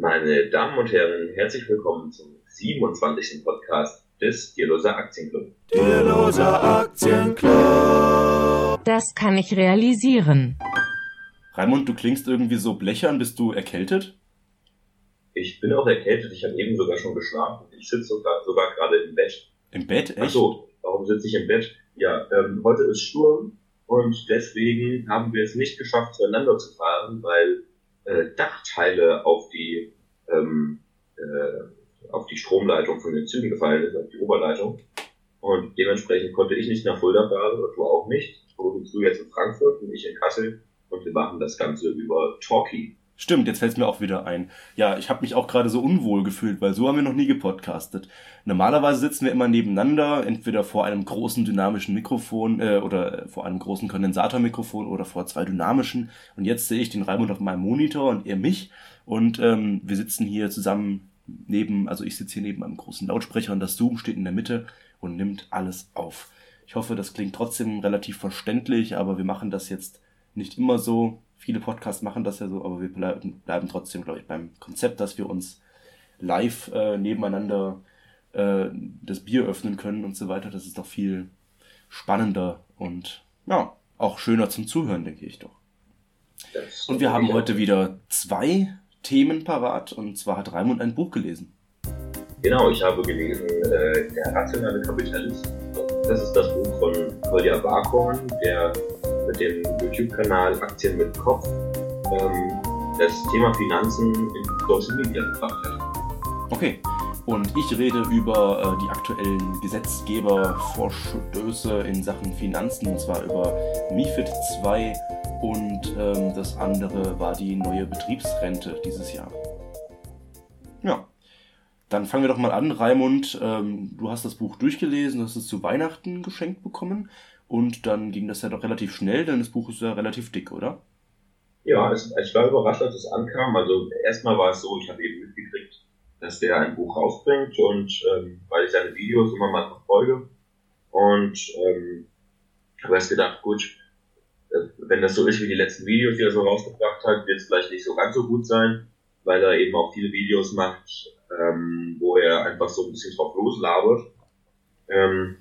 Meine Damen und Herren, herzlich willkommen zum 27. Podcast des Dierloser Aktienclub. Dierloser Aktienclub. Das kann ich realisieren. Raimund, du klingst irgendwie so blechern. Bist du erkältet? Ich bin auch erkältet. Ich habe eben sogar schon geschlafen. Ich sitze sogar, sogar gerade im Bett. Im Bett? Echt? Ach so, warum sitze ich im Bett? Ja, ähm, heute ist Sturm und deswegen haben wir es nicht geschafft, zueinander zu fahren, weil äh, Dachteile auf die ähm, äh, auf die Stromleitung von den Zügen gefallen ist, auf die Oberleitung. Und dementsprechend konnte ich nicht nach Fulda fahren und du auch nicht. Du jetzt in Frankfurt und ich in Kassel und wir machen das Ganze über Talkie. Stimmt, jetzt fällt es mir auch wieder ein. Ja, ich habe mich auch gerade so unwohl gefühlt, weil so haben wir noch nie gepodcastet. Normalerweise sitzen wir immer nebeneinander, entweder vor einem großen dynamischen Mikrofon äh, oder vor einem großen Kondensatormikrofon oder vor zwei dynamischen. Und jetzt sehe ich den Raimund auf meinem Monitor und er mich. Und ähm, wir sitzen hier zusammen neben, also ich sitze hier neben einem großen Lautsprecher und das Zoom steht in der Mitte und nimmt alles auf. Ich hoffe, das klingt trotzdem relativ verständlich, aber wir machen das jetzt nicht immer so. Viele Podcasts machen das ja so, aber wir bleiben, bleiben trotzdem, glaube ich, beim Konzept, dass wir uns live äh, nebeneinander äh, das Bier öffnen können und so weiter. Das ist doch viel spannender und ja, auch schöner zum Zuhören, denke ich doch. Und wir haben heute wieder zwei Themen parat und zwar hat Raimund ein Buch gelesen. Genau, ich habe gelesen äh, Der rationale Kapitalist. Das ist das Buch von Kolja Barkhorn, der mit dem YouTube-Kanal Aktien mit Kopf ähm, das Thema Finanzen in Social Media gebracht hat. Okay. Und ich rede über äh, die aktuellen Gesetzgebervorstöße in Sachen Finanzen, und zwar über MIFID 2 und ähm, das andere war die neue Betriebsrente dieses Jahr. Ja, dann fangen wir doch mal an. Raimund, ähm, du hast das Buch durchgelesen, hast es zu Weihnachten geschenkt bekommen. Und dann ging das ja doch relativ schnell, denn das Buch ist ja relativ dick, oder? Ja, es, ich war überrascht, als es ankam. Also erstmal war es so, ich habe eben mitgekriegt, dass der ein Buch rausbringt und ähm, weil ich seine Videos immer mal verfolge und ähm, habe erst gedacht, gut, äh, wenn das so ist wie die letzten Videos, die er so rausgebracht hat, wird es vielleicht nicht so ganz so gut sein, weil er eben auch viele Videos macht, ähm, wo er einfach so ein bisschen drauf loslabert. Ähm,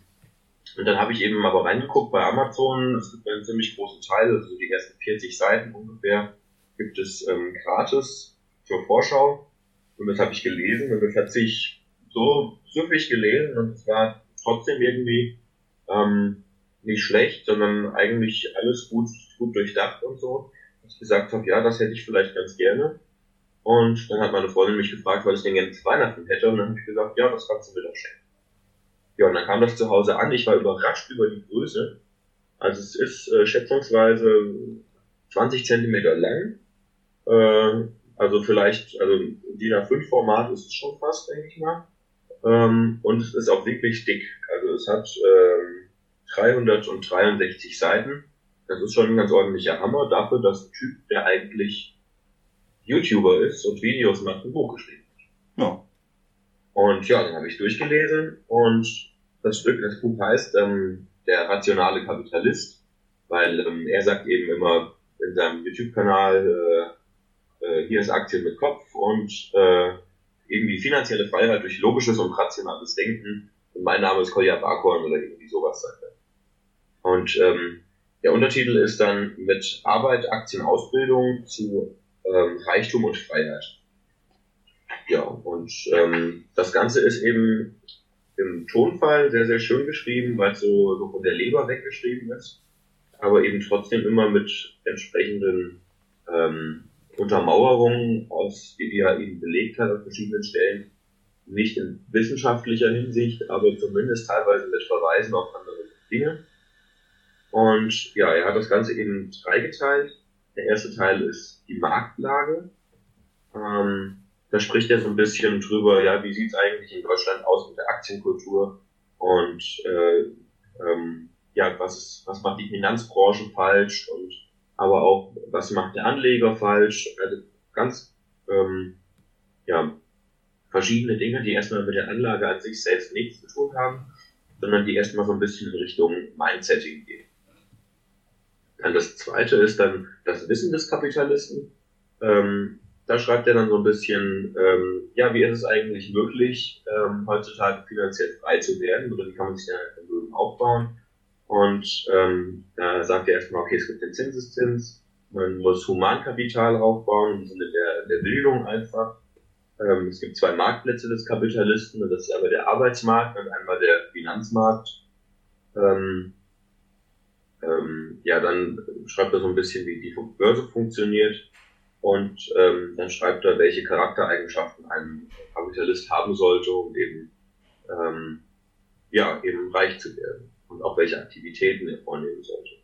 und dann habe ich eben mal reingeguckt bei Amazon. Es gibt einen ziemlich großen Teil, also die ersten 40 Seiten ungefähr, gibt es ähm, gratis zur Vorschau. Und das habe ich gelesen und das hat sich so süffig gelesen und es war trotzdem irgendwie ähm, nicht schlecht, sondern eigentlich alles gut, gut durchdacht und so. Dass ich gesagt habe, ja, das hätte ich vielleicht ganz gerne. Und dann hat meine Freundin mich gefragt, was ich denn gerne zu Weihnachten hätte. Und dann habe ich gesagt, ja, das kannst du mir doch schenken. Ja, und dann kam das zu Hause an. Ich war überrascht über die Größe. Also es ist äh, schätzungsweise 20 Zentimeter lang. Äh, also vielleicht, also DIN A5 Format ist es schon fast, denke ich mal. Ähm, und es ist auch wirklich dick. Also es hat ähm, 363 Seiten. Das ist schon ein ganz ordentlicher Hammer dafür, dass ein Typ, der eigentlich YouTuber ist und Videos macht, ein Buch geschrieben hat. Ja. Und ja, dann habe ich durchgelesen und das Stück, das Buch heißt ähm, Der rationale Kapitalist, weil ähm, er sagt eben immer in seinem YouTube-Kanal, äh, äh, hier ist Aktien mit Kopf und äh, irgendwie finanzielle Freiheit durch logisches und rationales Denken. Und mein Name ist Kolja Barkhorn oder irgendwie sowas sagt er. Und ähm, der Untertitel ist dann mit Arbeit, Aktien, Ausbildung zu ähm, Reichtum und Freiheit. Ja, und ähm, das Ganze ist eben im Tonfall sehr, sehr schön geschrieben, weil es so, so von der Leber weggeschrieben ist, aber eben trotzdem immer mit entsprechenden ähm, Untermauerungen, aus, die er eben belegt hat an verschiedenen Stellen, nicht in wissenschaftlicher Hinsicht, aber zumindest teilweise mit Verweisen auf andere Dinge. Und ja, er hat das Ganze eben dreigeteilt. Der erste Teil ist die Marktlage. Ähm, da spricht er so ein bisschen drüber, ja, wie sieht's eigentlich in Deutschland aus mit der Aktienkultur und äh, ähm, ja, was, ist, was macht die Finanzbranche falsch und aber auch, was macht der Anleger falsch? Also ganz ähm, ja, verschiedene Dinge, die erstmal mit der Anlage an sich selbst nichts zu tun haben, sondern die erstmal so ein bisschen in Richtung Mindsetting gehen. Dann das zweite ist dann das Wissen des Kapitalisten. Ähm, da schreibt er dann so ein bisschen, ähm, ja, wie ist es eigentlich möglich, ähm, heutzutage finanziell frei zu werden oder wie kann man sich ein Vermögen aufbauen? Und ähm, da sagt er erstmal, okay, es gibt den Zinseszins, man muss Humankapital aufbauen im Sinne der, der Bildung einfach. Ähm, es gibt zwei Marktplätze des Kapitalisten, das ist einmal der Arbeitsmarkt und einmal der Finanzmarkt. Ähm, ähm, ja, dann schreibt er so ein bisschen, wie die Börse funktioniert und ähm, dann schreibt er, welche Charaktereigenschaften ein Kapitalist haben sollte, um eben, ähm, ja, eben reich zu werden und auch welche Aktivitäten er vornehmen sollte.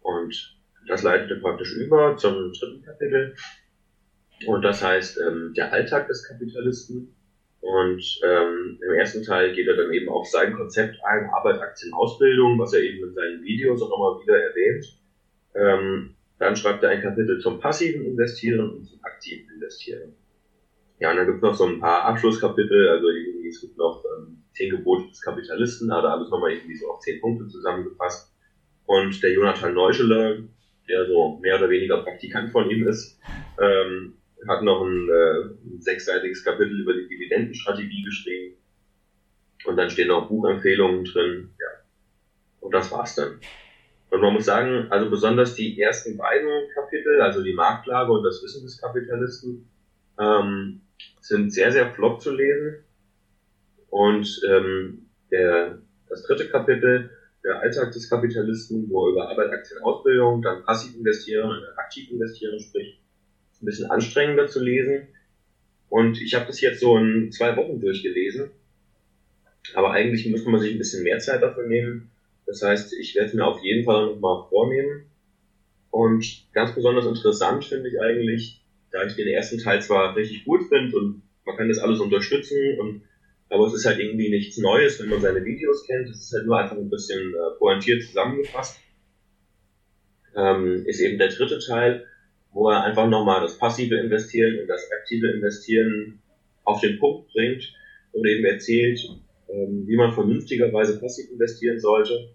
Und das leitet er praktisch über zum dritten Kapitel. Und das heißt, ähm, der Alltag des Kapitalisten. Und ähm, im ersten Teil geht er dann eben auf sein Konzept ein, Arbeit, Aktien, Ausbildung, was er eben in seinen Videos auch immer wieder erwähnt. Ähm, dann schreibt er ein Kapitel zum passiven Investieren und zum aktiven Investieren. Ja, und dann gibt es noch so ein paar Abschlusskapitel, also irgendwie, es gibt noch ähm, zehn Gebote des Kapitalisten, da hat er alles nochmal irgendwie so auf zehn Punkte zusammengefasst. Und der Jonathan Neuscheler, der so mehr oder weniger Praktikant von ihm ist, ähm, hat noch ein, äh, ein sechsseitiges Kapitel über die Dividendenstrategie geschrieben. Und dann stehen noch Buchempfehlungen drin. Ja. Und das war's dann. Und man muss sagen, also besonders die ersten beiden Kapitel, also die Marktlage und das Wissen des Kapitalisten, ähm, sind sehr, sehr flott zu lesen. Und ähm, der, das dritte Kapitel, der Alltag des Kapitalisten, wo er über Arbeit, Aktien, Ausbildung, dann passiv investieren und aktiv investieren spricht, ist ein bisschen anstrengender zu lesen. Und ich habe das jetzt so in zwei Wochen durchgelesen. Aber eigentlich müsste man sich ein bisschen mehr Zeit dafür nehmen. Das heißt, ich werde es mir auf jeden Fall nochmal vornehmen. Und ganz besonders interessant finde ich eigentlich, da ich den ersten Teil zwar richtig gut finde und man kann das alles unterstützen und aber es ist halt irgendwie nichts Neues, wenn man seine Videos kennt. Es ist halt nur einfach ein bisschen äh, pointiert zusammengefasst. Ähm, ist eben der dritte Teil, wo er einfach nochmal das passive Investieren und das aktive Investieren auf den Punkt bringt und eben erzählt, ähm, wie man vernünftigerweise passiv investieren sollte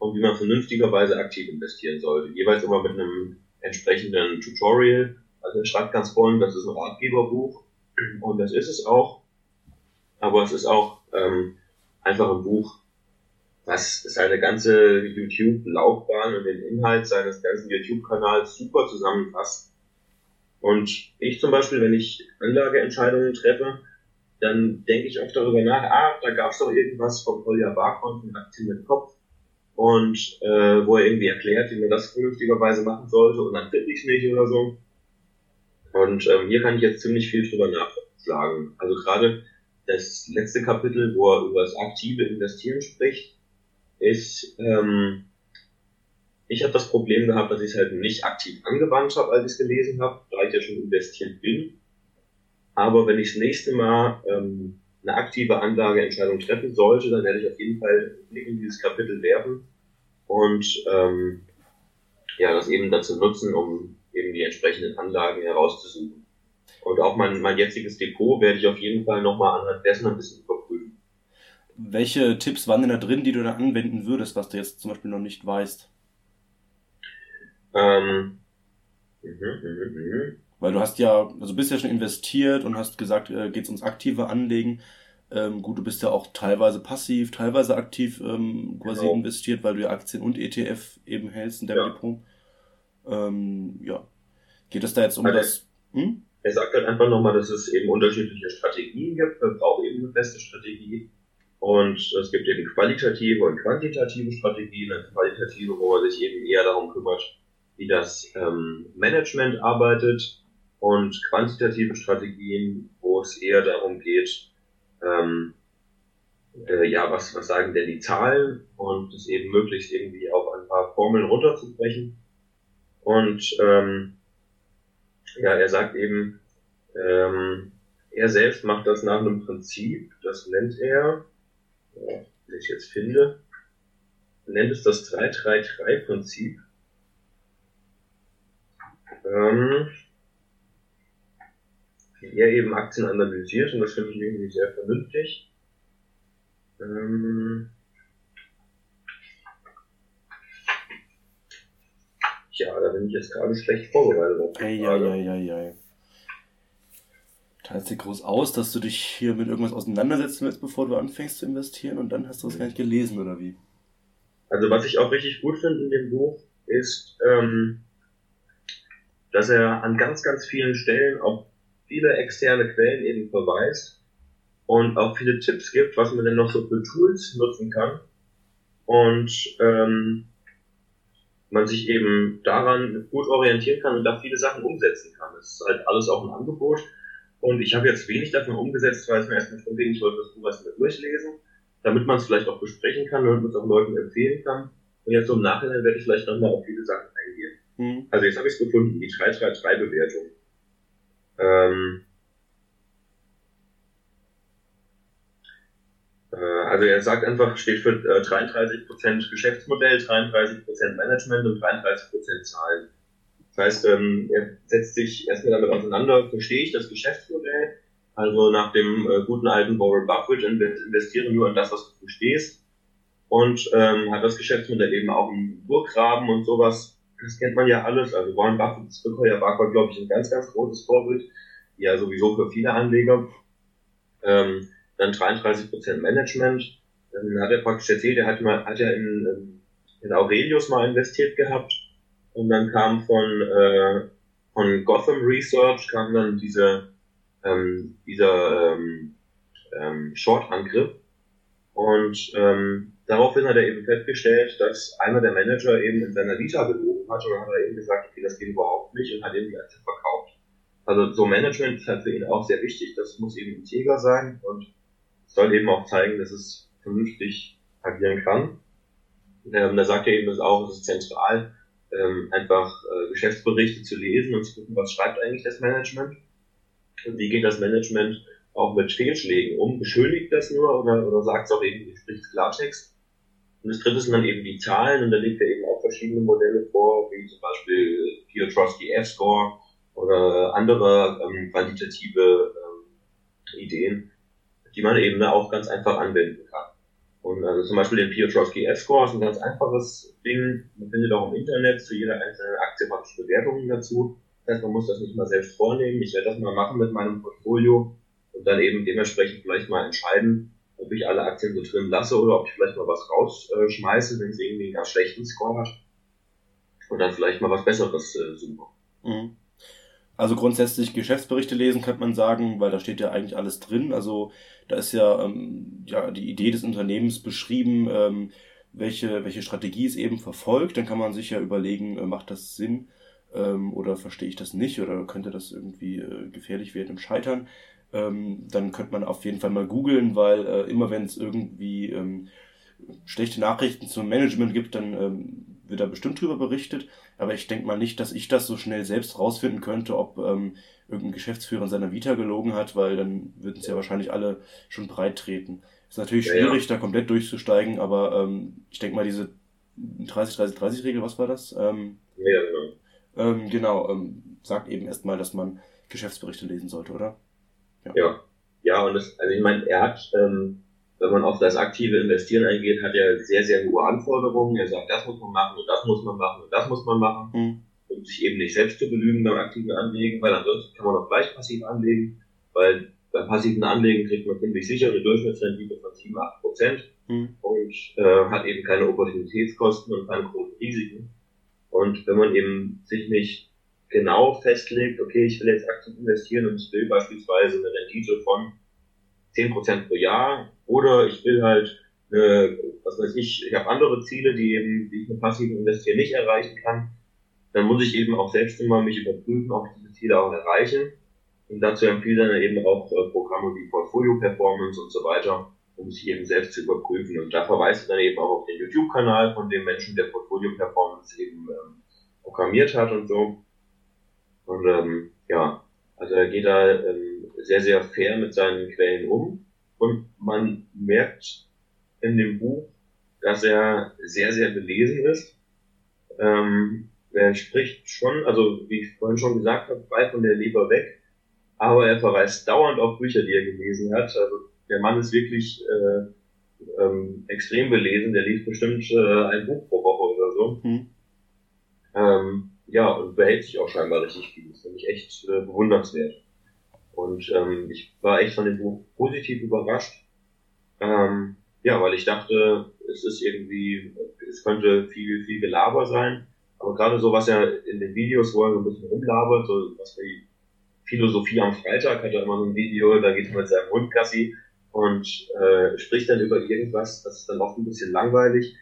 und wie man vernünftigerweise aktiv investieren sollte. Jeweils immer mit einem entsprechenden Tutorial. Also schreibt ganz vorne, das ist ein Ratgeberbuch und das ist es auch aber es ist auch ähm, einfach ein Buch, was seine ganze YouTube-Laufbahn und den Inhalt seines ganzen YouTube-Kanals super zusammenfasst. Und ich zum Beispiel, wenn ich Anlageentscheidungen treffe, dann denke ich oft darüber nach, ah, da gab es doch irgendwas vom Kolja Barkon von Aktien mit Kopf und äh, wo er irgendwie erklärt, wie man das vernünftigerweise machen sollte und dann finde ich nicht oder so. Und ähm, hier kann ich jetzt ziemlich viel drüber nachschlagen. Also gerade das letzte Kapitel, wo er über das aktive Investieren spricht, ist, ähm, ich habe das Problem gehabt, dass ich es halt nicht aktiv angewandt habe, als ich es gelesen habe, da ich ja schon investiert bin. Aber wenn ich das nächste Mal ähm, eine aktive Anlageentscheidung treffen sollte, dann werde ich auf jeden Fall in dieses Kapitel werfen und ähm, ja, das eben dazu nutzen, um eben die entsprechenden Anlagen herauszusuchen. Und auch mein, mein jetziges Depot werde ich auf jeden Fall nochmal anhand dessen ein bisschen überprüfen. Welche Tipps waren denn da drin, die du da anwenden würdest, was du jetzt zum Beispiel noch nicht weißt? Ähm, mh, mh, mh. Weil du hast ja, also bist ja schon investiert und hast gesagt, äh, geht es ums aktive Anlegen. Ähm, gut, du bist ja auch teilweise passiv, teilweise aktiv ähm, quasi genau. investiert, weil du ja Aktien und ETF eben hältst in deinem ja. Depot. Ähm, ja. Geht es da jetzt um okay. das? Hm? Er sagt halt einfach nochmal, dass es eben unterschiedliche Strategien gibt. Man braucht eben eine feste Strategie. Und es gibt eben qualitative und quantitative Strategien. Eine qualitative, wo man sich eben eher darum kümmert, wie das ähm, Management arbeitet. Und quantitative Strategien, wo es eher darum geht, ähm, äh, ja, was, was sagen denn die Zahlen und es eben möglichst irgendwie auf ein paar Formeln runterzubrechen. Und ähm, ja, er sagt eben, ähm, er selbst macht das nach einem Prinzip, das nennt er, wenn ich jetzt finde, nennt es das 333-Prinzip. Ähm, wie er eben Aktien analysiert und das finde ich irgendwie sehr vernünftig. Ähm, Ja, da bin ich jetzt gerade schlecht vorbereitet auf die Frage. Ei, ei, ei, Teilst dir groß aus, dass du dich hier mit irgendwas auseinandersetzen willst, bevor du anfängst zu investieren und dann hast du es gar nicht gelesen, oder wie? Also was ich auch richtig gut finde in dem Buch ist, ähm, dass er an ganz, ganz vielen Stellen auf viele externe Quellen eben verweist und auch viele Tipps gibt, was man denn noch so für Tools nutzen kann. Und ähm, man sich eben daran gut orientieren kann und da viele Sachen umsetzen kann. Das ist halt alles auch ein Angebot. Und ich habe jetzt wenig davon umgesetzt, weil es mir erstmal schon ging, ich wollte das Buch erstmal durchlesen, damit man es vielleicht auch besprechen kann, damit man es auch Leuten empfehlen kann. Und jetzt so im Nachhinein werde ich vielleicht nochmal auf viele Sachen eingehen. Mhm. Also jetzt habe ich es gefunden, die 333-Bewertung. Ähm, äh, also er sagt einfach, steht für äh, 33% Geschäftsmodell, 33% Management und 33% Zahlen. Das heißt, ähm, er setzt sich erstmal damit auseinander, verstehe ich das Geschäftsmodell, also nach dem äh, guten alten Warren Buffett investiere nur in das, was du verstehst und ähm, hat das Geschäftsmodell eben auch im Burggraben und sowas. Das kennt man ja alles. Also Warren Buffett, Sequoia Barker, glaube ich, ein ganz, ganz großes Vorbild. Ja, sowieso für viele Anleger. Ähm, dann 33% Management. Dann hat er praktisch erzählt, er hat mal, hat er in, in Aurelius mal investiert gehabt. Und dann kam von, äh, von Gotham Research kam dann diese, ähm, dieser ähm, ähm, Short-Angriff. Und ähm, daraufhin hat er eben festgestellt, dass einer der Manager eben in seiner Vita gelogen hat und dann hat er eben gesagt, okay, das geht überhaupt nicht und hat eben die Aktie verkauft. Also so Management ist halt für ihn auch sehr wichtig, das muss eben integer sein und soll eben auch zeigen, dass es vernünftig agieren kann. Ähm, da sagt er eben auch, es ist zentral, ähm, einfach äh, Geschäftsberichte zu lesen und zu gucken, was schreibt eigentlich das Management und wie geht das Management auch mit Fehlschlägen um. Beschuldigt das nur oder, oder sagt es auch eben, spricht Klartext. Und das dritte sind dann eben die Zahlen und da legt er eben auch verschiedene Modelle vor, wie zum Beispiel Piotrowski F-Score oder andere ähm, quantitative ähm, Ideen, die man eben auch ganz einfach anwenden kann. Und also zum Beispiel den Piotrowski F-Score ist ein ganz einfaches Ding. Man findet auch im Internet zu jeder einzelnen Aktie praktisch Bewertungen dazu. Das heißt, man muss das nicht mal selbst vornehmen. Ich werde das mal machen mit meinem Portfolio und dann eben dementsprechend vielleicht mal entscheiden, ob ich alle Aktien so drin lasse oder ob ich vielleicht mal was rausschmeiße, wenn es irgendwie einen ganz schlechten Score hat. Und dann vielleicht mal was Besseres äh, suche. Mhm. Also grundsätzlich Geschäftsberichte lesen könnte man sagen, weil da steht ja eigentlich alles drin. Also da ist ja, ähm, ja die Idee des Unternehmens beschrieben, ähm, welche, welche Strategie es eben verfolgt. Dann kann man sich ja überlegen, äh, macht das Sinn ähm, oder verstehe ich das nicht oder könnte das irgendwie äh, gefährlich werden im Scheitern ähm, dann könnte man auf jeden Fall mal googeln, weil äh, immer wenn es irgendwie ähm, schlechte Nachrichten zum Management gibt, dann ähm, wird da bestimmt drüber berichtet. Aber ich denke mal nicht, dass ich das so schnell selbst rausfinden könnte, ob ähm, irgendein Geschäftsführer in seiner Vita gelogen hat, weil dann würden es ja wahrscheinlich alle schon breit treten. Ist natürlich schwierig, ja, da komplett durchzusteigen, aber ähm, ich denke mal, diese 30-30-30-Regel, was war das? Ähm, ja, genau. Ähm, genau, ähm, sagt eben erstmal, dass man Geschäftsberichte lesen sollte, oder? Ja. ja, ja und das, also ich meine, er hat, ähm, wenn man auf das aktive Investieren eingeht, hat er sehr, sehr hohe Anforderungen. Er sagt, das muss man machen und das muss man machen und das muss man machen, mhm. um sich eben nicht selbst zu belügen beim aktiven Anlegen, weil ansonsten kann man auch gleich passiv anlegen, weil beim passiven Anlegen kriegt man ziemlich sicher eine Durchschnittsrendite von 7, 8 Prozent mhm. und äh, hat eben keine Opportunitätskosten und keine großen Risiken. Und wenn man eben sich nicht genau festlegt, okay, ich will jetzt aktiv investieren und ich will beispielsweise eine Rendite von 10% pro Jahr oder ich will halt, eine, was weiß ich, ich habe andere Ziele, die eben, die ich mit passiven Investieren nicht erreichen kann, dann muss ich eben auch selbst immer mich überprüfen, ob ich diese Ziele auch erreiche. Und dazu empfiehlt dann eben auch äh, Programme wie Portfolio Performance und so weiter, um sich eben selbst zu überprüfen. Und da verweist er dann eben auch auf den YouTube-Kanal von dem Menschen, der Portfolio Performance eben ähm, programmiert hat und so. Und ähm, ja, also er geht da ähm, sehr, sehr fair mit seinen Quellen um. Und man merkt in dem Buch, dass er sehr, sehr belesen ist. Ähm, er spricht schon, also wie ich vorhin schon gesagt habe, frei von der Leber weg, aber er verweist dauernd auf Bücher, die er gelesen hat. Also der Mann ist wirklich äh, ähm, extrem belesen, der liest bestimmt äh, ein Buch pro Woche oder so. Mhm. Ähm, ja, und behält sich auch scheinbar richtig viel. Das finde ich echt äh, bewundernswert. Und ähm, ich war echt von dem Buch positiv überrascht. Ähm, ja, weil ich dachte, es ist irgendwie, es könnte viel, viel Gelaber sein. Aber gerade so, was er in den Videos, wo er so ein bisschen rumlabert, so was wie Philosophie am Freitag, hat er immer so ein Video, da geht er mit seinem Hund Gassi und äh, spricht dann über irgendwas, das ist dann oft ein bisschen langweilig.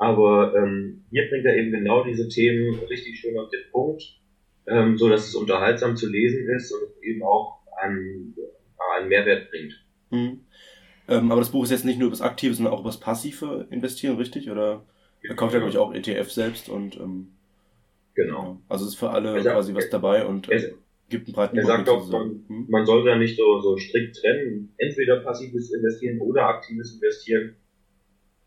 Aber ähm, hier bringt er eben genau diese Themen richtig schön auf den Punkt, ähm, so dass es unterhaltsam zu lesen ist und eben auch einen, einen Mehrwert bringt. Mhm. Ähm, aber das Buch ist jetzt nicht nur über das Aktive, sondern auch über das Passive Investieren, richtig? Oder er kauft ja, glaube ich, auch ETF selbst und ähm, genau. Also es ist für alle sagt, quasi was dabei und äh, gibt einen breiten Er sagt auch, man, hm? man soll da nicht so, so strikt trennen, entweder passives Investieren oder aktives Investieren.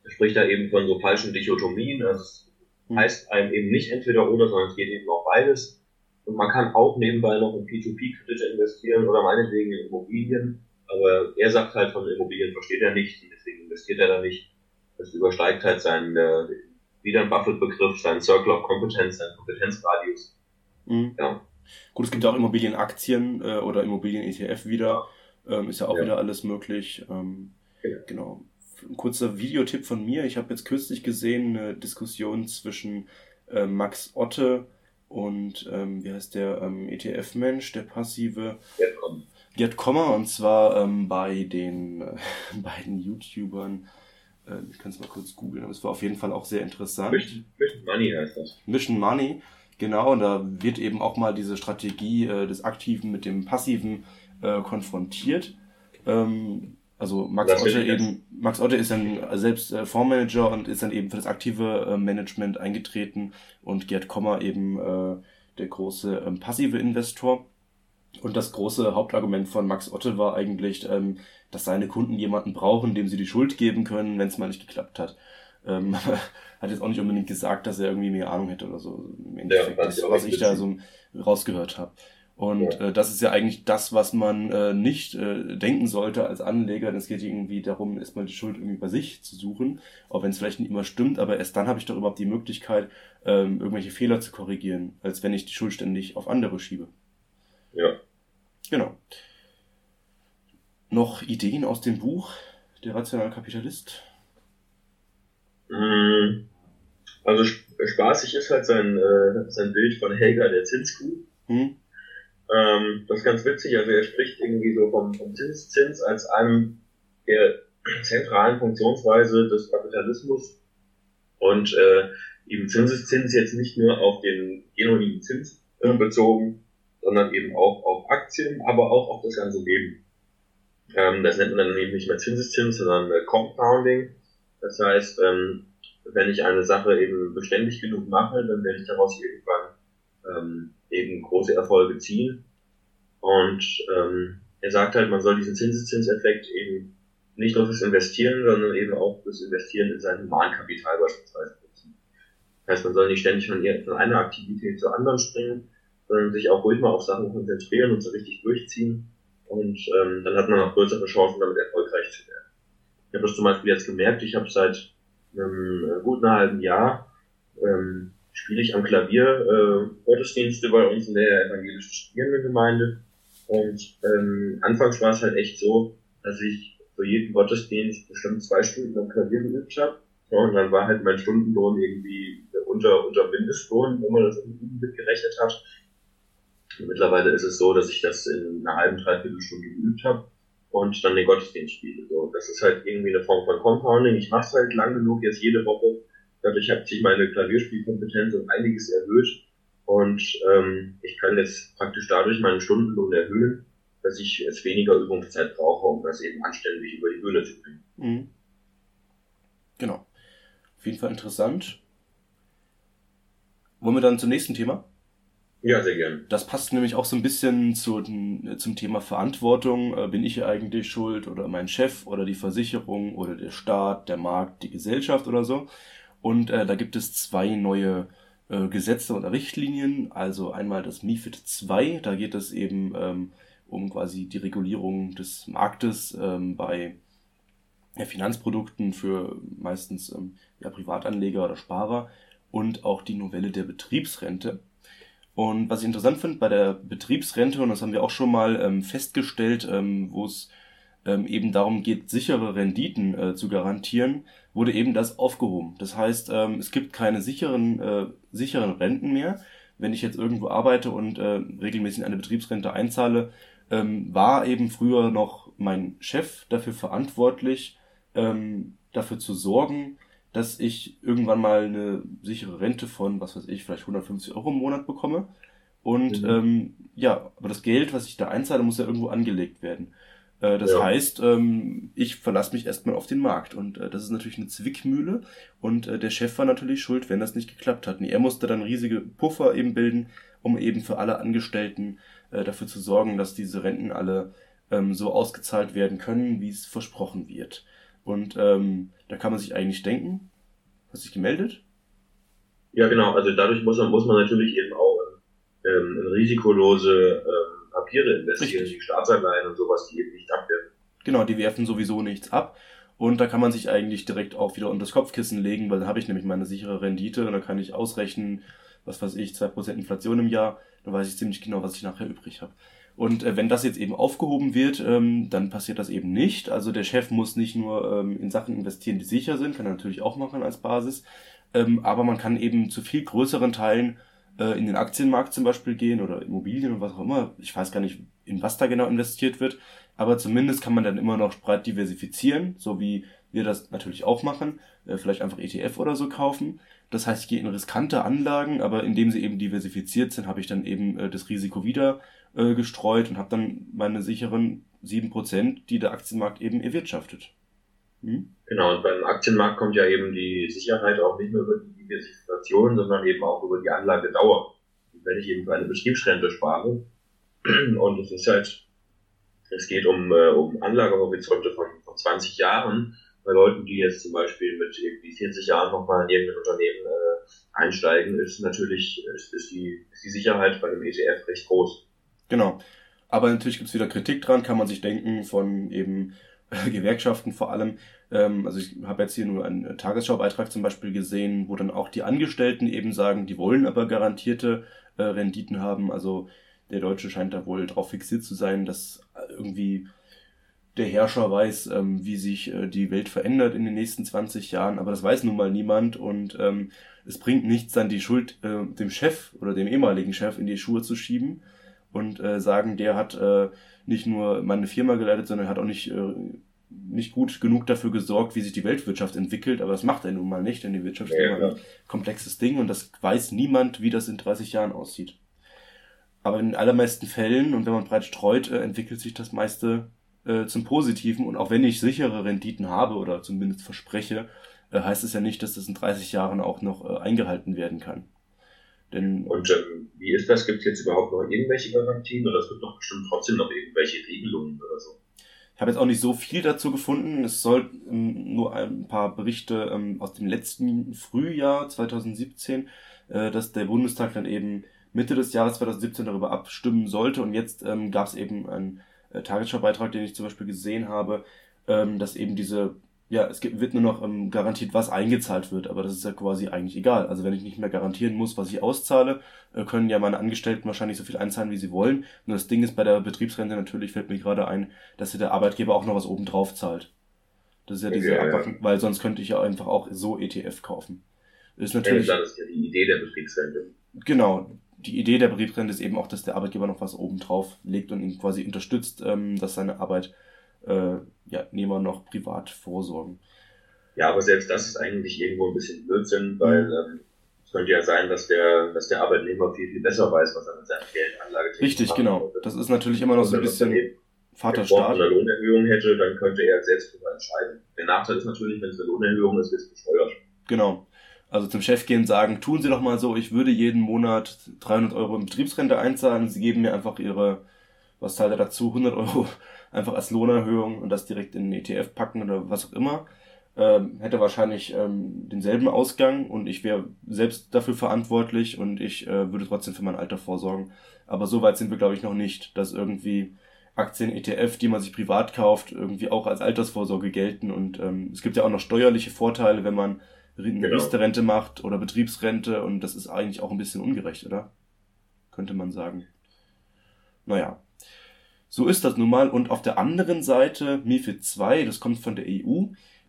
Er spricht da eben von so falschen Dichotomien. Also es hm. heißt einem eben nicht entweder oder, sondern es geht eben auch beides. Und man kann auch nebenbei noch in P2P-Kredite investieren oder meinetwegen in Immobilien. Aber er sagt halt, von Immobilien versteht er nichts und deswegen investiert er da nicht. Das übersteigt halt seinen, äh, wieder ein Buffett-Begriff, seinen Circle of Competence, seinen Kompetenzradius. Mhm. Ja. Gut, es gibt auch Immobilienaktien äh, oder Immobilien-ETF wieder. Ähm, ist ja auch ja. wieder alles möglich. Ähm, ja. Genau. Ein kurzer Videotipp von mir. Ich habe jetzt kürzlich gesehen eine Diskussion zwischen äh, Max Otte und ähm, wie heißt der ähm, ETF-Mensch, der passive. Gerd Kommer. Und zwar ähm, bei den äh, beiden YouTubern. Äh, ich kann es mal kurz googeln, aber es war auf jeden Fall auch sehr interessant. Mission, Mission Money heißt das. Mission Money, genau. Und da wird eben auch mal diese Strategie äh, des Aktiven mit dem Passiven äh, konfrontiert. Ähm, also Max Otte eben, Max Otte ist dann selbst äh, Fondsmanager und ist dann eben für das aktive äh, Management eingetreten und Gerd Kommer eben äh, der große ähm, passive Investor. Und das große Hauptargument von Max Otte war eigentlich, ähm, dass seine Kunden jemanden brauchen, dem sie die Schuld geben können, wenn es mal nicht geklappt hat. Ähm, hat jetzt auch nicht unbedingt gesagt, dass er irgendwie mehr Ahnung hätte oder so. Im Endeffekt, ja, das, was ich da so rausgehört habe. Und ja. äh, das ist ja eigentlich das, was man äh, nicht äh, denken sollte als Anleger. Denn es geht irgendwie darum, erstmal die Schuld irgendwie bei sich zu suchen, auch wenn es vielleicht nicht immer stimmt, aber erst dann habe ich doch überhaupt die Möglichkeit, ähm, irgendwelche Fehler zu korrigieren, als wenn ich die Schuld ständig auf andere schiebe. Ja. Genau. Noch Ideen aus dem Buch Der rationale Kapitalist? Mm, also spaßig ist halt sein, äh, sein Bild von Helga der Zinskuh. Hm ähm, das ist ganz witzig, also er spricht irgendwie so vom, vom Zinszins als einem der zentralen Funktionsweise des Kapitalismus und äh, eben Zinseszins jetzt nicht nur auf den genuinen Zins äh, bezogen, sondern eben auch auf Aktien, aber auch auf das ganze Leben. Ähm, das nennt man dann eben nicht mehr Zinseszins, sondern äh, Compounding. Das heißt, ähm, wenn ich eine Sache eben beständig genug mache, dann werde ich daraus irgendwann ähm, eben große Erfolge ziehen. Und ähm, er sagt halt, man soll diesen Zinseszinseffekt eben nicht nur fürs Investieren, sondern eben auch fürs Investieren in sein Humankapital beispielsweise nutzen. Das heißt, man soll nicht ständig von, von einer Aktivität zur anderen springen, sondern sich auch ruhig mal auf Sachen konzentrieren und so richtig durchziehen. Und ähm, dann hat man auch größere Chancen, damit erfolgreich zu werden. Ich habe das zum Beispiel jetzt gemerkt, ich habe seit einem äh, guten halben Jahr ähm, spiele ich am Klavier äh, Gottesdienste bei uns in der evangelischen Studierendengemeinde. Und ähm, anfangs war es halt echt so, dass ich für jeden Gottesdienst bestimmt zwei Stunden am Klavier geübt habe. Ja, und dann war halt mein Stundenlohn irgendwie unter, unter Mindestlohn, wenn man das mitgerechnet hat. Und mittlerweile ist es so, dass ich das in einer halben, dreiviertel Stunde geübt habe und dann den Gottesdienst spiele. So, das ist halt irgendwie eine Form von Compounding. Ich mache es halt lang genug, jetzt jede Woche Dadurch hat sich meine Klavierspielkompetenz um einiges erhöht und ähm, ich kann jetzt praktisch dadurch meinen Stundenlohn erhöhen, dass ich jetzt weniger Übungszeit brauche, um das eben anständig über die Bühne zu bringen. Mhm. Genau. Auf jeden Fall interessant. Wollen wir dann zum nächsten Thema? Ja, sehr gerne. Das passt nämlich auch so ein bisschen zu, zum Thema Verantwortung. Äh, bin ich eigentlich schuld oder mein Chef oder die Versicherung oder der Staat, der Markt, die Gesellschaft oder so? Und äh, da gibt es zwei neue äh, Gesetze oder Richtlinien. Also einmal das MIFID II, da geht es eben ähm, um quasi die Regulierung des Marktes ähm, bei ja, Finanzprodukten für meistens ähm, ja, Privatanleger oder Sparer und auch die Novelle der Betriebsrente. Und was ich interessant finde bei der Betriebsrente, und das haben wir auch schon mal ähm, festgestellt, ähm, wo es ähm, eben darum geht, sichere Renditen äh, zu garantieren, wurde eben das aufgehoben. Das heißt, ähm, es gibt keine sicheren, äh, sicheren Renten mehr. Wenn ich jetzt irgendwo arbeite und äh, regelmäßig eine Betriebsrente einzahle, ähm, war eben früher noch mein Chef dafür verantwortlich, ähm, dafür zu sorgen, dass ich irgendwann mal eine sichere Rente von, was weiß ich, vielleicht 150 Euro im Monat bekomme. Und mhm. ähm, ja, aber das Geld, was ich da einzahle, muss ja irgendwo angelegt werden. Äh, das ja. heißt, ähm, ich verlasse mich erstmal auf den Markt. Und äh, das ist natürlich eine Zwickmühle. Und äh, der Chef war natürlich schuld, wenn das nicht geklappt hat. Und er musste dann riesige Puffer eben bilden, um eben für alle Angestellten äh, dafür zu sorgen, dass diese Renten alle ähm, so ausgezahlt werden können, wie es versprochen wird. Und ähm, da kann man sich eigentlich denken, hast du dich gemeldet? Ja, genau. Also dadurch muss man, muss man natürlich eben auch ähm, in risikolose ähm, Papiere investieren, Richtig. die Staatsanleihen und sowas, die eben nicht abwerfen. Genau, die werfen sowieso nichts ab. Und da kann man sich eigentlich direkt auch wieder unter das Kopfkissen legen, weil dann habe ich nämlich meine sichere Rendite und dann kann ich ausrechnen, was weiß ich, 2% Inflation im Jahr, dann weiß ich ziemlich genau, was ich nachher übrig habe. Und äh, wenn das jetzt eben aufgehoben wird, ähm, dann passiert das eben nicht. Also der Chef muss nicht nur ähm, in Sachen investieren, die sicher sind, kann er natürlich auch machen als Basis, ähm, aber man kann eben zu viel größeren Teilen äh, in den Aktienmarkt zum Beispiel gehen oder Immobilien oder was auch immer. Ich weiß gar nicht, in was da genau investiert wird, aber zumindest kann man dann immer noch breit diversifizieren, so wie wir das natürlich auch machen, äh, vielleicht einfach ETF oder so kaufen. Das heißt, ich gehe in riskante Anlagen, aber indem sie eben diversifiziert sind, habe ich dann eben äh, das Risiko wieder äh, gestreut und habe dann meine sicheren 7%, die der Aktienmarkt eben erwirtschaftet. Hm? Genau, und beim Aktienmarkt kommt ja eben die Sicherheit auch nicht nur über die Diversifikation, sondern eben auch über die Anlagedauer. Und wenn ich eben für eine Betriebsrente spare, und es ist halt, es geht um, äh, um Anlagehorizonte von, von 20 Jahren, bei Leuten, die jetzt zum Beispiel mit irgendwie 40 Jahren nochmal in irgendein Unternehmen äh, einsteigen, ist natürlich ist, ist, die, ist die Sicherheit bei einem ETF recht groß. Genau. Aber natürlich gibt's wieder Kritik dran, kann man sich denken, von eben Gewerkschaften vor allem. Ähm, also ich habe jetzt hier nur einen Tagesschaubeitrag zum Beispiel gesehen, wo dann auch die Angestellten eben sagen, die wollen aber garantierte äh, Renditen haben. Also der Deutsche scheint da wohl drauf fixiert zu sein, dass irgendwie der Herrscher weiß, ähm, wie sich äh, die Welt verändert in den nächsten 20 Jahren, aber das weiß nun mal niemand und ähm, es bringt nichts, dann die Schuld äh, dem Chef oder dem ehemaligen Chef in die Schuhe zu schieben, und äh, sagen, der hat äh, nicht nur meine Firma geleitet, sondern hat auch nicht, äh, nicht gut genug dafür gesorgt, wie sich die Weltwirtschaft entwickelt. Aber das macht er nun mal nicht, denn die Wirtschaft ist ja, immer ein komplexes Ding und das weiß niemand, wie das in 30 Jahren aussieht. Aber in den allermeisten Fällen und wenn man breit streut, äh, entwickelt sich das meiste äh, zum Positiven. Und auch wenn ich sichere Renditen habe oder zumindest verspreche, äh, heißt es ja nicht, dass das in 30 Jahren auch noch äh, eingehalten werden kann. Denn und ähm, wie ist das? Gibt es jetzt überhaupt noch irgendwelche Garantien oder es gibt doch bestimmt trotzdem noch irgendwelche Regelungen oder so? Ich habe jetzt auch nicht so viel dazu gefunden. Es soll ähm, nur ein paar Berichte ähm, aus dem letzten Frühjahr 2017, äh, dass der Bundestag dann eben Mitte des Jahres 2017 darüber abstimmen sollte. Und jetzt ähm, gab es eben einen äh, Tagesschau-Beitrag, den ich zum Beispiel gesehen habe, ähm, dass eben diese ja, es wird nur noch ähm, garantiert, was eingezahlt wird, aber das ist ja quasi eigentlich egal. Also wenn ich nicht mehr garantieren muss, was ich auszahle, äh, können ja meine Angestellten wahrscheinlich so viel einzahlen, wie sie wollen. Und das Ding ist bei der Betriebsrente natürlich, fällt mir gerade ein, dass der Arbeitgeber auch noch was oben drauf zahlt. Das ist ja diese ja, Abwachung, ja. weil sonst könnte ich ja einfach auch so ETF kaufen. Ist natürlich. Ja, das ist ja die Idee der Betriebsrente. Genau. Die Idee der Betriebsrente ist eben auch, dass der Arbeitgeber noch was oben drauf legt und ihn quasi unterstützt, ähm, dass seine Arbeit äh, ja, Nehmer noch privat vorsorgen. Ja, aber selbst das ist eigentlich irgendwo ein bisschen Blödsinn, weil ähm, es könnte ja sein, dass der, dass der Arbeitnehmer viel, viel besser weiß, was er mit seinem Geld anlage Richtig, genau. Das ist natürlich immer noch so ein bisschen Vaterstaat. Wenn er eine Lohnerhöhung hätte, dann könnte er selbst darüber entscheiden. Der Nachteil ist natürlich, wenn es eine Lohnerhöhung ist, wird es besteuert. Genau. Also zum Chef gehen und sagen, tun Sie doch mal so, ich würde jeden Monat 300 Euro in Betriebsrente einzahlen, Sie geben mir einfach Ihre, was zahlt er dazu, 100 Euro einfach als Lohnerhöhung und das direkt in den ETF packen oder was auch immer. Ähm, hätte wahrscheinlich ähm, denselben Ausgang und ich wäre selbst dafür verantwortlich und ich äh, würde trotzdem für mein Alter vorsorgen. Aber so weit sind wir, glaube ich, noch nicht, dass irgendwie Aktien, ETF, die man sich privat kauft, irgendwie auch als Altersvorsorge gelten. Und ähm, es gibt ja auch noch steuerliche Vorteile, wenn man eine genau. Rente macht oder Betriebsrente und das ist eigentlich auch ein bisschen ungerecht, oder? könnte man sagen. Naja, so ist das nun mal. Und auf der anderen Seite, MIFID 2, das kommt von der EU,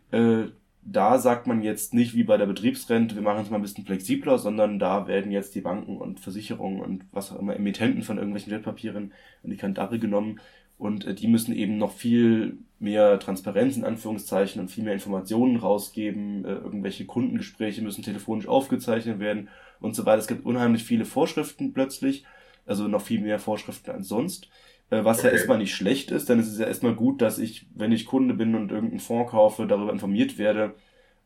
äh, da sagt man jetzt nicht wie bei der Betriebsrente, wir machen es mal ein bisschen flexibler, sondern da werden jetzt die Banken und Versicherungen und was auch immer Emittenten von irgendwelchen Wertpapieren an die Kandare genommen und äh, die müssen eben noch viel mehr Transparenz in Anführungszeichen und viel mehr Informationen rausgeben. Äh, irgendwelche Kundengespräche müssen telefonisch aufgezeichnet werden und so weiter. Es gibt unheimlich viele Vorschriften plötzlich, also noch viel mehr Vorschriften als sonst. Äh, was okay. ja erstmal nicht schlecht ist, denn es ist ja erstmal gut, dass ich, wenn ich Kunde bin und irgendeinen Fonds kaufe, darüber informiert werde,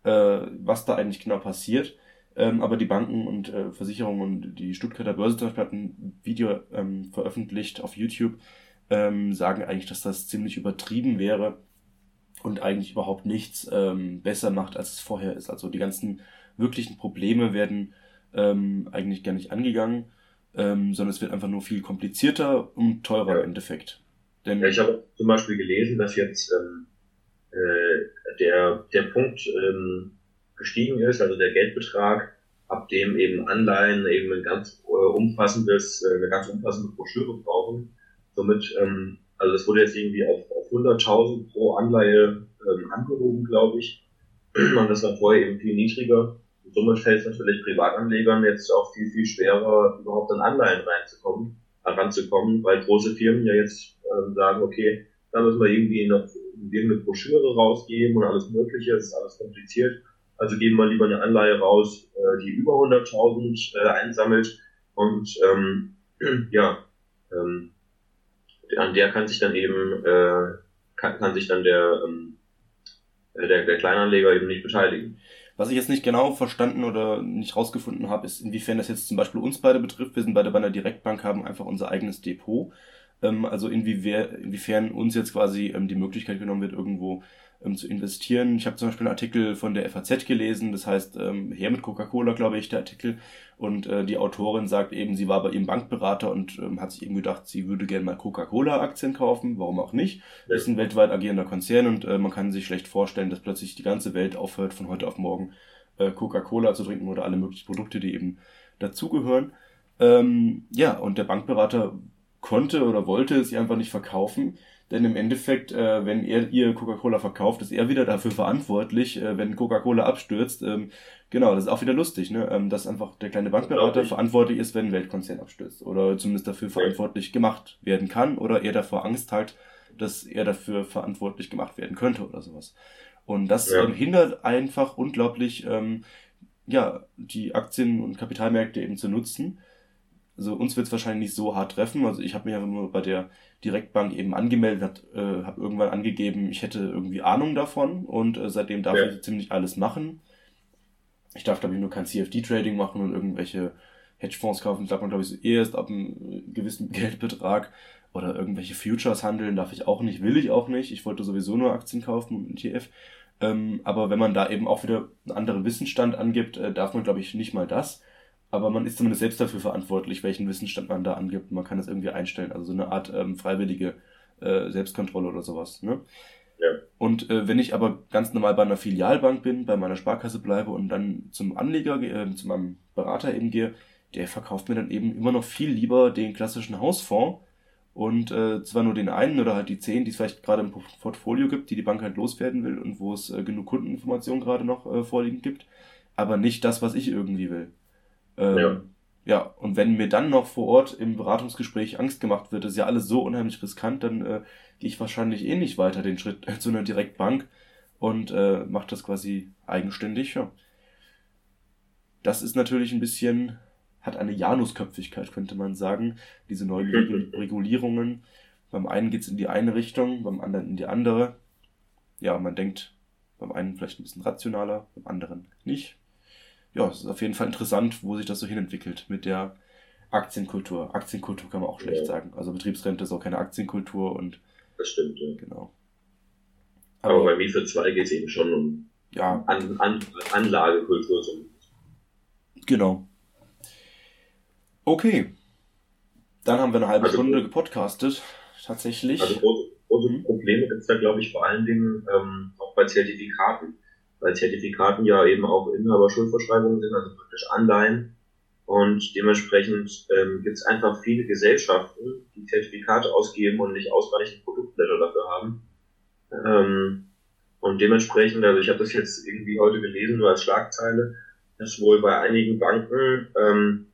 äh, was da eigentlich genau passiert. Ähm, aber die Banken und äh, Versicherungen und die Stuttgarter Börse zum Beispiel hat ein Video ähm, veröffentlicht auf YouTube, ähm, sagen eigentlich, dass das ziemlich übertrieben wäre und eigentlich überhaupt nichts besser macht, als es vorher ist. Also die ganzen wirklichen Probleme werden eigentlich gar nicht angegangen ähm, sondern es wird einfach nur viel komplizierter und teurer ja. im Endeffekt. Denn ja, ich habe zum Beispiel gelesen, dass jetzt ähm, äh, der, der Punkt ähm, gestiegen ist, also der Geldbetrag, ab dem eben Anleihen eben ein ganz äh, umfassendes, äh, eine ganz umfassende Broschüre brauchen. Somit, ähm, also das wurde jetzt irgendwie auf, auf 100.000 pro Anleihe ähm, angehoben, glaube ich. Und das war vorher eben viel niedriger somit fällt es natürlich Privatanlegern jetzt auch viel, viel schwerer, überhaupt an Anleihen reinzukommen, heranzukommen, weil große Firmen ja jetzt ähm, sagen, okay, da müssen wir irgendwie noch irgendeine Broschüre rausgeben und alles Mögliche, das ist alles kompliziert. Also geben wir lieber eine Anleihe raus, äh, die über 100.000 äh, einsammelt und ähm, ja, ähm, an der kann sich dann eben äh, kann, kann sich dann der, ähm, der der Kleinanleger eben nicht beteiligen. Was ich jetzt nicht genau verstanden oder nicht rausgefunden habe, ist, inwiefern das jetzt zum Beispiel uns beide betrifft. Wir sind beide bei einer Direktbank, haben einfach unser eigenes Depot. Ähm, also inwiefern, inwiefern uns jetzt quasi ähm, die Möglichkeit genommen wird, irgendwo ähm, zu investieren. Ich habe zum Beispiel einen Artikel von der FAZ gelesen, das heißt ähm, her mit Coca-Cola, glaube ich, der Artikel. Und äh, die Autorin sagt eben, sie war bei ihrem Bankberater und ähm, hat sich eben gedacht, sie würde gerne mal Coca-Cola-Aktien kaufen, warum auch nicht. Das ist ein weltweit agierender Konzern und äh, man kann sich schlecht vorstellen, dass plötzlich die ganze Welt aufhört, von heute auf morgen äh, Coca-Cola zu trinken oder alle möglichen Produkte, die eben dazugehören. Ähm, ja, und der Bankberater konnte oder wollte es ihr einfach nicht verkaufen denn im Endeffekt, äh, wenn er ihr Coca-Cola verkauft, ist er wieder dafür verantwortlich, äh, wenn Coca-Cola abstürzt. Ähm, genau, das ist auch wieder lustig, ne? Ähm, dass einfach der kleine Bankberater verantwortlich ist, wenn ein Weltkonzern abstürzt. Oder zumindest dafür verantwortlich gemacht werden kann. Oder er davor Angst hat, dass er dafür verantwortlich gemacht werden könnte oder sowas. Und das ja. ähm, hindert einfach unglaublich, ähm, ja, die Aktien- und Kapitalmärkte eben zu nutzen. Also uns wird es wahrscheinlich nicht so hart treffen. Also ich habe mich ja nur bei der Direktbank eben angemeldet, äh, habe irgendwann angegeben, ich hätte irgendwie Ahnung davon und äh, seitdem darf ja. ich ziemlich alles machen. Ich darf, glaube ich, nur kein CFD-Trading machen und irgendwelche Hedgefonds kaufen. Das darf man, glaube ich, so erst ab einem gewissen Geldbetrag oder irgendwelche Futures handeln darf ich auch nicht, will ich auch nicht. Ich wollte sowieso nur Aktien kaufen und ETF. Ähm, aber wenn man da eben auch wieder einen anderen Wissensstand angibt, äh, darf man, glaube ich, nicht mal das aber man ist zumindest selbst dafür verantwortlich, welchen Wissensstand man da angibt. Man kann das irgendwie einstellen, also so eine Art ähm, freiwillige äh, Selbstkontrolle oder sowas. Ne? Ja. Und äh, wenn ich aber ganz normal bei einer Filialbank bin, bei meiner Sparkasse bleibe und dann zum Anleger, äh, zu meinem Berater eben gehe, der verkauft mir dann eben immer noch viel lieber den klassischen Hausfonds und äh, zwar nur den einen oder halt die zehn, die es vielleicht gerade im Portfolio gibt, die die Bank halt loswerden will und wo es äh, genug Kundeninformationen gerade noch äh, vorliegend gibt, aber nicht das, was ich irgendwie will. Ähm, ja. ja, und wenn mir dann noch vor Ort im Beratungsgespräch Angst gemacht wird, ist ja alles so unheimlich riskant, dann äh, gehe ich wahrscheinlich eh nicht weiter den Schritt zu einer Direktbank und äh, mache das quasi eigenständig. Ja. Das ist natürlich ein bisschen, hat eine Janusköpfigkeit, könnte man sagen, diese neuen Regulierungen. Beim einen geht's in die eine Richtung, beim anderen in die andere. Ja, man denkt beim einen vielleicht ein bisschen rationaler, beim anderen nicht ja, es ist auf jeden Fall interessant, wo sich das so hinentwickelt mit der Aktienkultur. Aktienkultur kann man auch schlecht ja. sagen. Also Betriebsrente ist auch keine Aktienkultur und. Das stimmt, ja. Genau. Aber, Aber bei MIFID 2 geht es eben schon um ja. An, An, Anlagekultur. Genau. Okay. Dann haben wir eine halbe also, Stunde gepodcastet. Tatsächlich. Also große, große mhm. Probleme gibt es da, glaube ich, vor allen Dingen ähm, auch bei Zertifikaten weil Zertifikaten ja eben auch Inhaberschuldverschreibungen sind, also praktisch Anleihen. Und dementsprechend ähm, gibt es einfach viele Gesellschaften, die Zertifikate ausgeben und nicht ausreichend Produktblätter dafür haben. Ähm, und dementsprechend, also ich habe das jetzt irgendwie heute gelesen, nur als Schlagzeile, dass wohl bei einigen Banken ähm,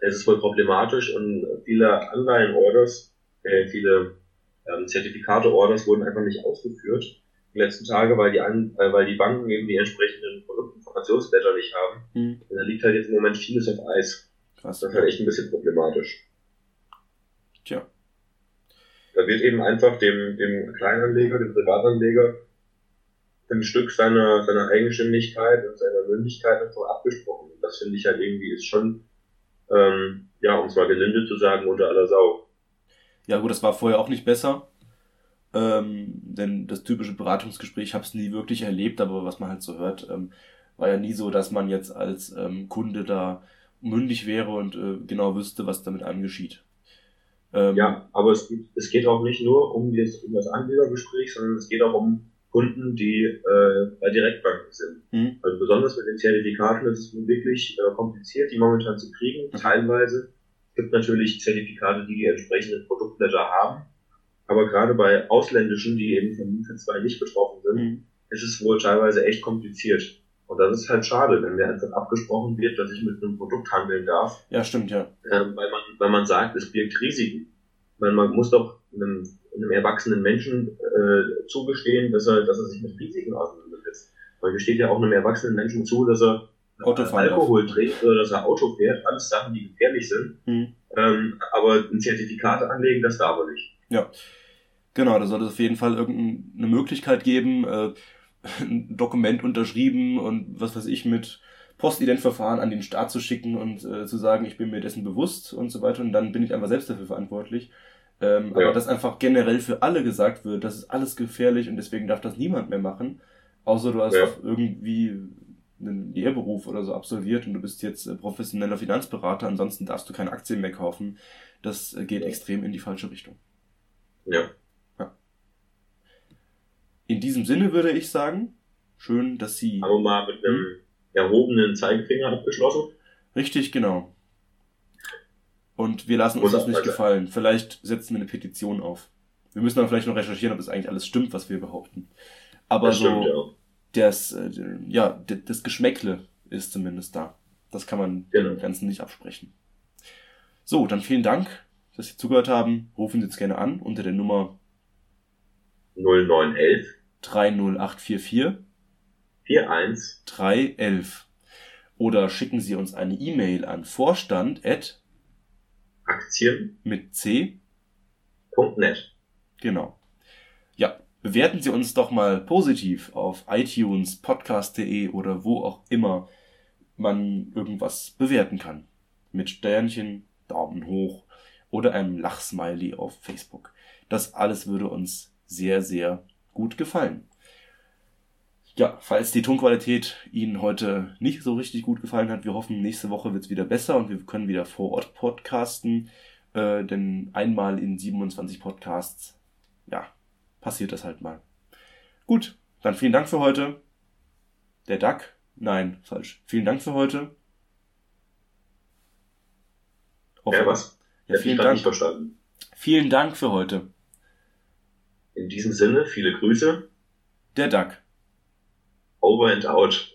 es ist wohl problematisch und viele Anleihen-Orders, äh, viele ähm, Zertifikate-Orders wurden einfach nicht ausgeführt die letzten Tage, weil die, An äh, weil die Banken eben die entsprechenden Produktinformationsblätter nicht haben. Mhm. Da liegt halt jetzt im Moment vieles auf Eis. Krass. Das ist halt echt ein bisschen problematisch. Tja. Da wird eben einfach dem, dem Kleinanleger, dem Privatanleger, ein Stück seiner, seiner Eigenständigkeit und seiner Mündigkeit einfach abgesprochen. Und das finde ich halt irgendwie ist schon, ähm, ja, um es mal gelinde zu sagen, unter aller Sau. Ja gut, das war vorher auch nicht besser. Ähm, denn das typische Beratungsgespräch habe es nie wirklich erlebt, aber was man halt so hört, ähm, war ja nie so, dass man jetzt als ähm, Kunde da mündig wäre und äh, genau wüsste, was damit einem geschieht. Ähm, ja, aber es, es geht auch nicht nur um das, um das Anlegergespräch, sondern es geht auch um Kunden, die äh, bei Direktbanken sind. Mhm. Also besonders mit den Zertifikaten ist es wirklich äh, kompliziert, die momentan zu kriegen. Mhm. Teilweise es gibt natürlich Zertifikate, die die entsprechenden Produktblätter haben aber gerade bei ausländischen, die eben von MIFID 2 nicht betroffen sind, mhm. ist es wohl teilweise echt kompliziert. Und das ist halt schade, wenn mir einfach abgesprochen wird, dass ich mit einem Produkt handeln darf. Ja, stimmt, ja. Äh, weil, man, weil man sagt, es birgt Risiken. Weil man muss doch einem, einem erwachsenen Menschen äh, zugestehen, dass er, dass er sich mit Risiken auseinandersetzt. Weil gesteht ja auch einem erwachsenen Menschen zu, dass er Alkohol trinkt oder dass er Auto fährt, alles Sachen, die gefährlich sind. Mhm. Ähm, aber ein Zertifikat anlegen, das darf er nicht. Ja, genau, da sollte es auf jeden Fall irgendeine Möglichkeit geben, äh, ein Dokument unterschrieben und was weiß ich mit Postidentverfahren an den Staat zu schicken und äh, zu sagen, ich bin mir dessen bewusst und so weiter und dann bin ich einfach selbst dafür verantwortlich. Ähm, ja. Aber dass einfach generell für alle gesagt wird, das ist alles gefährlich und deswegen darf das niemand mehr machen, außer du hast ja. irgendwie einen Lehrberuf oder so absolviert und du bist jetzt äh, professioneller Finanzberater, ansonsten darfst du keine Aktien mehr kaufen. Das äh, geht extrem in die falsche Richtung. Ja. ja. In diesem Sinne würde ich sagen, schön, dass Sie. Haben wir mal mit einem hm? erhobenen Zeigefinger abgeschlossen? Richtig, genau. Und wir lassen uns das nicht gefallen. Vielleicht setzen wir eine Petition auf. Wir müssen dann vielleicht noch recherchieren, ob das eigentlich alles stimmt, was wir behaupten. Aber das so, stimmt, ja. das, äh, ja, das Geschmäckle ist zumindest da. Das kann man genau. dem Ganzen nicht absprechen. So, dann vielen Dank dass Sie zugehört haben, rufen Sie uns gerne an unter der Nummer 0911 30844 41 311 oder schicken Sie uns eine E-Mail an Vorstand at Aktien mit C. .net. Genau. Ja, bewerten Sie uns doch mal positiv auf iTunes, podcast.de oder wo auch immer man irgendwas bewerten kann. Mit Sternchen, Daumen hoch oder einem Lachsmiley auf Facebook. Das alles würde uns sehr, sehr gut gefallen. Ja, falls die Tonqualität Ihnen heute nicht so richtig gut gefallen hat, wir hoffen, nächste Woche wird es wieder besser und wir können wieder vor Ort podcasten. Äh, denn einmal in 27 Podcasts, ja, passiert das halt mal. Gut, dann vielen Dank für heute. Der Duck? Nein, falsch. Vielen Dank für heute. Hoffe, ja, was? Ja, vielen Dank. Nicht verstanden. Vielen Dank für heute. In diesem Sinne, viele Grüße. Der Duck. Over and out.